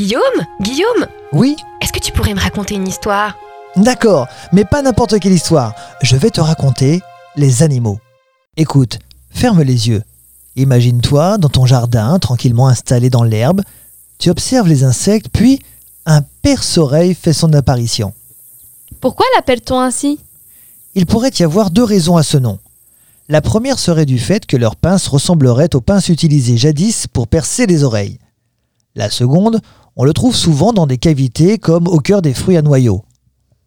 Guillaume Guillaume Oui Est-ce que tu pourrais me raconter une histoire? D'accord, mais pas n'importe quelle histoire. Je vais te raconter les animaux. Écoute, ferme les yeux. Imagine-toi dans ton jardin, tranquillement installé dans l'herbe. Tu observes les insectes, puis un perce-oreille fait son apparition. Pourquoi l'appelle-t-on ainsi? Il pourrait y avoir deux raisons à ce nom. La première serait du fait que leurs pinces ressembleraient aux pinces utilisées jadis pour percer les oreilles. La seconde, on le trouve souvent dans des cavités comme au cœur des fruits à noyaux.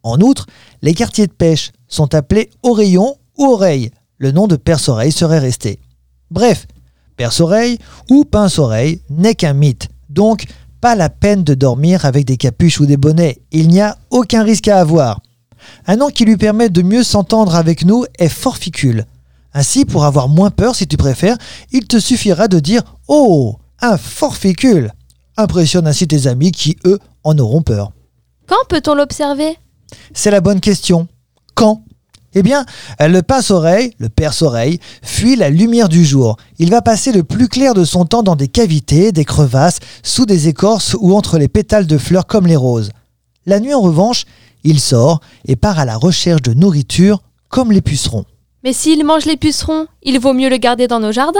En outre, les quartiers de pêche sont appelés oreillons ou oreilles. Le nom de perce-oreille serait resté. Bref, perce-oreille ou pince-oreille n'est qu'un mythe. Donc, pas la peine de dormir avec des capuches ou des bonnets. Il n'y a aucun risque à avoir. Un nom qui lui permet de mieux s'entendre avec nous est forficule. Ainsi, pour avoir moins peur si tu préfères, il te suffira de dire Oh, un forficule Impressionne ainsi tes amis qui, eux, en auront peur. Quand peut-on l'observer? C'est la bonne question. Quand? Eh bien, le pince-oreille, le perce-oreille, fuit la lumière du jour. Il va passer le plus clair de son temps dans des cavités, des crevasses, sous des écorces ou entre les pétales de fleurs comme les roses. La nuit, en revanche, il sort et part à la recherche de nourriture comme les pucerons. Mais s'il mange les pucerons, il vaut mieux le garder dans nos jardins?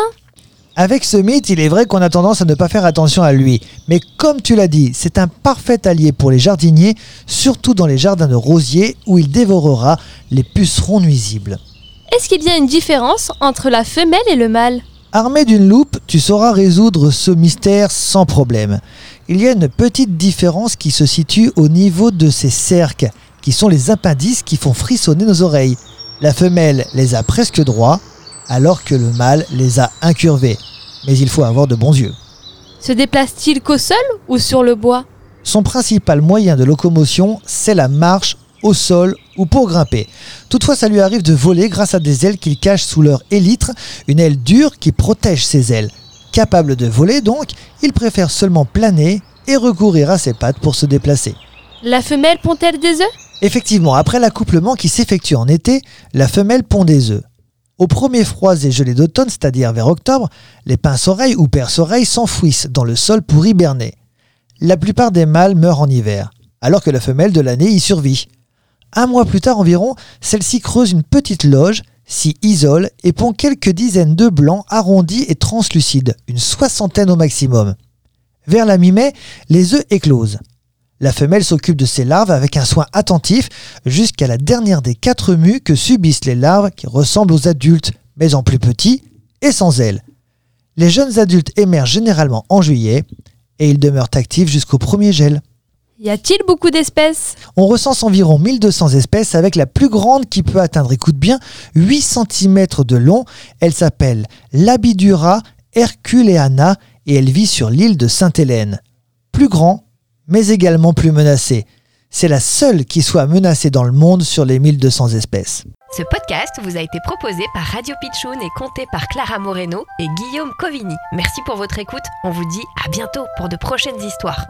Avec ce mythe, il est vrai qu'on a tendance à ne pas faire attention à lui. Mais comme tu l'as dit, c'est un parfait allié pour les jardiniers, surtout dans les jardins de rosiers où il dévorera les pucerons nuisibles. Est-ce qu'il y a une différence entre la femelle et le mâle? Armé d'une loupe, tu sauras résoudre ce mystère sans problème. Il y a une petite différence qui se situe au niveau de ces cerques, qui sont les appendices qui font frissonner nos oreilles. La femelle les a presque droits, alors que le mâle les a incurvés. Mais il faut avoir de bons yeux. Se déplace-t-il qu'au sol ou sur le bois? Son principal moyen de locomotion, c'est la marche au sol ou pour grimper. Toutefois, ça lui arrive de voler grâce à des ailes qu'il cache sous leur élytre, une aile dure qui protège ses ailes. Capable de voler donc, il préfère seulement planer et recourir à ses pattes pour se déplacer. La femelle pond-elle des œufs? Effectivement, après l'accouplement qui s'effectue en été, la femelle pond des œufs. Aux premiers froids et gelés d'automne, c'est-à-dire vers octobre, les pince-oreilles ou perce-oreilles s'enfouissent dans le sol pour hiberner. La plupart des mâles meurent en hiver, alors que la femelle de l'année y survit. Un mois plus tard environ, celle-ci creuse une petite loge, s'y isole et pond quelques dizaines d'œufs blancs arrondis et translucides, une soixantaine au maximum. Vers la mi-mai, les œufs éclosent. La femelle s'occupe de ses larves avec un soin attentif jusqu'à la dernière des quatre mues que subissent les larves qui ressemblent aux adultes, mais en plus petits et sans ailes. Les jeunes adultes émergent généralement en juillet et ils demeurent actifs jusqu'au premier gel. Y a-t-il beaucoup d'espèces? On recense environ 1200 espèces avec la plus grande qui peut atteindre, écoute bien, 8 cm de long. Elle s'appelle Labidura herculeana et elle vit sur l'île de Sainte-Hélène. Plus grand, mais également plus menacé. C'est la seule qui soit menacée dans le monde sur les 1200 espèces. Ce podcast vous a été proposé par Radio Pitchoun et compté par Clara Moreno et Guillaume Covini. Merci pour votre écoute. On vous dit à bientôt pour de prochaines histoires.